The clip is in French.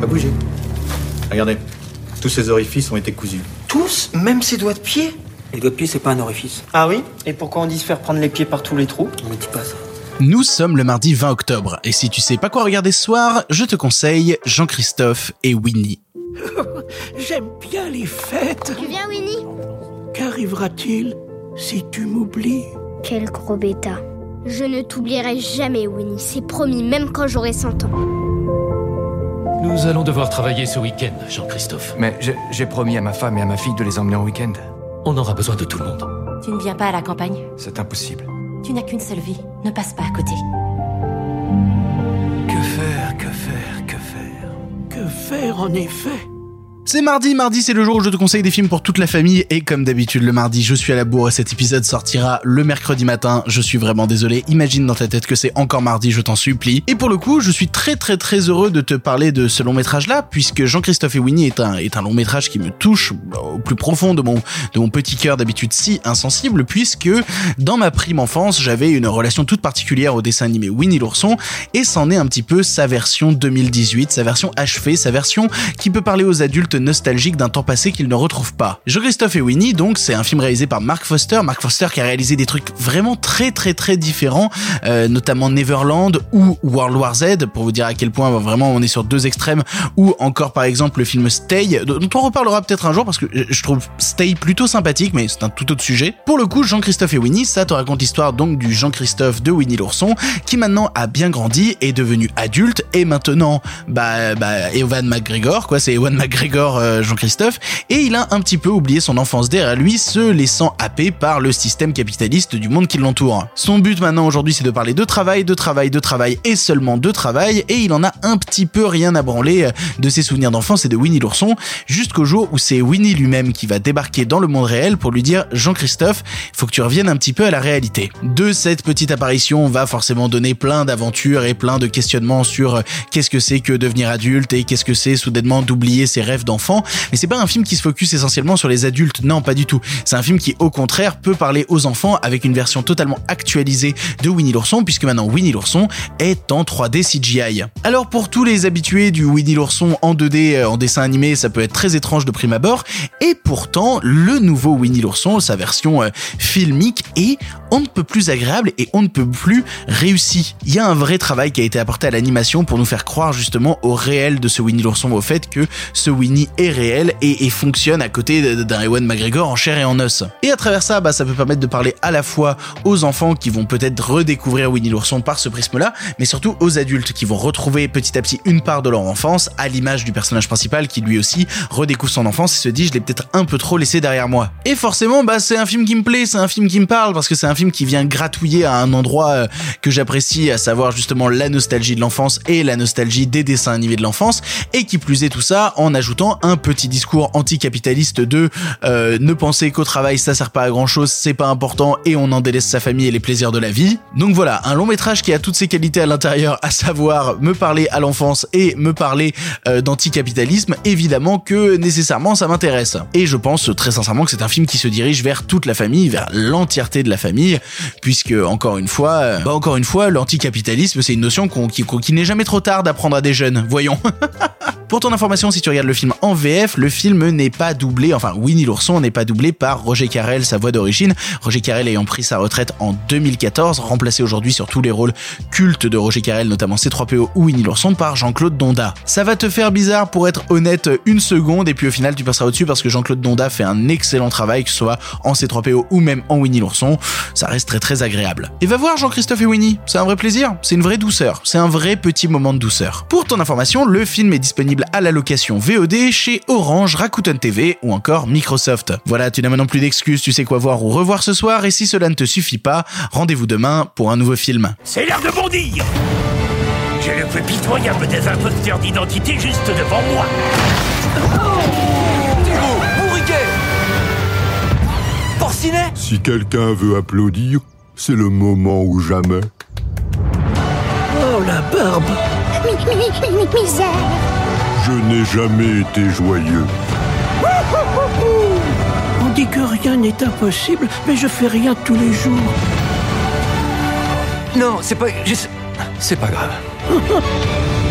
Pas bouger. Regardez, tous ces orifices ont été cousus. Tous Même ses doigts de pied Les doigts de pied, c'est pas un orifice. Ah oui Et pourquoi on dit se faire prendre les pieds par tous les trous On me dit pas ça. Nous sommes le mardi 20 octobre, et si tu sais pas quoi regarder ce soir, je te conseille Jean-Christophe et Winnie. J'aime bien les fêtes. Tu viens, Winnie? Qu'arrivera-t-il si tu m'oublies? Quel gros bêta. Je ne t'oublierai jamais, Winnie. C'est promis, même quand j'aurai 100 ans. Nous allons devoir travailler ce week-end, Jean-Christophe. Mais j'ai- promis à ma femme et à ma fille de les emmener en week-end. On aura besoin de tout le monde. Tu ne viens pas à la campagne? C'est impossible. Tu n'as qu'une seule vie. Ne passe pas à côté. Que faire, que faire, que faire? Que faire en effet? C'est mardi, mardi c'est le jour où je te conseille des films pour toute la famille. Et comme d'habitude le mardi je suis à la bourre et cet épisode sortira le mercredi matin, je suis vraiment désolé, imagine dans ta tête que c'est encore mardi, je t'en supplie. Et pour le coup je suis très très très heureux de te parler de ce long métrage là puisque Jean-Christophe et Winnie est un, est un long métrage qui me touche au plus profond de mon, de mon petit cœur d'habitude si insensible puisque dans ma prime enfance j'avais une relation toute particulière au dessin animé Winnie l'ourson. Et c'en est un petit peu sa version 2018, sa version achevée, sa version qui peut parler aux adultes nostalgiques d'un temps passé qu'ils ne retrouvent pas. Jean-Christophe et Winnie, donc, c'est un film réalisé par Mark Foster. Mark Foster qui a réalisé des trucs vraiment très très très différents, euh, notamment Neverland ou World War Z, pour vous dire à quel point vraiment on est sur deux extrêmes, ou encore par exemple le film Stay, dont on reparlera peut-être un jour parce que je trouve Stay plutôt sympathique, mais c'est un tout autre sujet. Pour le coup, Jean-Christophe et Winnie, ça te raconte l'histoire donc du Jean-Christophe de Winnie l'ourson, qui maintenant a bien grandi, est devenu adulte, et maintenant, bah, bah, Ewan McGregor, quoi, c'est Ewan McGregor euh, Jean-Christophe, et il a un petit peu oublié son enfance derrière lui, se laissant happer par le système capitaliste du monde qui l'entoure. Son but maintenant aujourd'hui, c'est de parler de travail, de travail, de travail, et seulement de travail, et il en a un petit peu rien à branler euh, de ses souvenirs d'enfance et de Winnie l'ourson, jusqu'au jour où c'est Winnie lui-même qui va débarquer dans le monde réel pour lui dire Jean-Christophe, faut que tu reviennes un petit peu à la réalité. De cette petite apparition, on va forcément donner plein d'aventures et plein de questionnements sur euh, qu'est-ce que c'est que devenir adulte et qu'est-ce que c'est soudainement d'oublier ses rêves Mais c'est pas un film qui se focus essentiellement sur les adultes, non pas du tout. C'est un film qui au contraire peut parler aux enfants avec une version totalement actualisée de Winnie l'ourson puisque maintenant Winnie l'ourson est en 3D CGI. Alors pour tous les habitués du Winnie l'ourson en 2D euh, en dessin animé, ça peut être très étrange de prime abord et pourtant le nouveau Winnie l'ourson, sa version euh, filmique est on ne peut plus agréable et on ne peut plus réussi. Il y a un vrai travail qui a été apporté à l'animation pour nous faire croire justement au réel de ce Winnie l'ourson, au fait que ce Winnie est réel et, et fonctionne à côté d'un Ewan McGregor en chair et en os. Et à travers ça, bah, ça peut permettre de parler à la fois aux enfants qui vont peut-être redécouvrir Winnie l'ourson par ce prisme-là, mais surtout aux adultes qui vont retrouver petit à petit une part de leur enfance à l'image du personnage principal qui lui aussi redécouvre son enfance et se dit je l'ai peut-être un peu trop laissé derrière moi. Et forcément, bah c'est un film qui me plaît, c'est un film qui me parle parce que c'est un film qui vient gratouiller à un endroit euh, que j'apprécie, à savoir justement la nostalgie de l'enfance et la nostalgie des dessins animés de l'enfance, et qui plus est tout ça en ajoutant un petit discours anticapitaliste de euh, ne penser qu'au travail ça sert pas à grand chose, c'est pas important et on en délaisse sa famille et les plaisirs de la vie. Donc voilà, un long métrage qui a toutes ses qualités à l'intérieur, à savoir me parler à l'enfance et me parler euh, d'anticapitalisme, évidemment que nécessairement ça m'intéresse. Et je pense très sincèrement que c'est un film qui se dirige vers toute la famille, vers l'entièreté de la famille, puisque encore une fois, bah encore une fois, l'anticapitalisme c'est une notion qu'on- n'est jamais trop tard d'apprendre à des jeunes, voyons. Pour ton information, si tu regardes le film en VF, le film n'est pas doublé, enfin Winnie l'ourson n'est pas doublé par Roger Carrel, sa voix d'origine. Roger Carrel ayant pris sa retraite en 2014, remplacé aujourd'hui sur tous les rôles cultes de Roger Carrel, notamment C3PO ou Winnie l'ourson par Jean-Claude Donda. Ça va te faire bizarre pour être honnête une seconde et puis au final tu passeras au-dessus parce que Jean-Claude Donda fait un excellent travail, que ce soit en C3PO ou même en Winnie l'ourson. Ça reste très très agréable. Et va voir Jean-Christophe et Winnie, c'est un vrai plaisir, c'est une vraie douceur, c'est un vrai petit moment de douceur. Pour ton information, le film est disponible à la location VOD chez Orange, Rakuten TV ou encore Microsoft. Voilà, tu n'as maintenant plus d'excuses, tu sais quoi voir ou revoir ce soir et si cela ne te suffit pas, rendez-vous demain pour un nouveau film. C'est l'heure de bondir J'ai le plus pitoyable des imposteurs d'identité juste devant moi. Porcinet Si quelqu'un veut applaudir, c'est le moment ou jamais. Oh la barbe Mi- mi- mi- mi- misère Je n'ai jamais été joyeux. On dit que rien n'est impossible, mais je fais rien tous les jours. Non, c'est pas. C'est pas grave.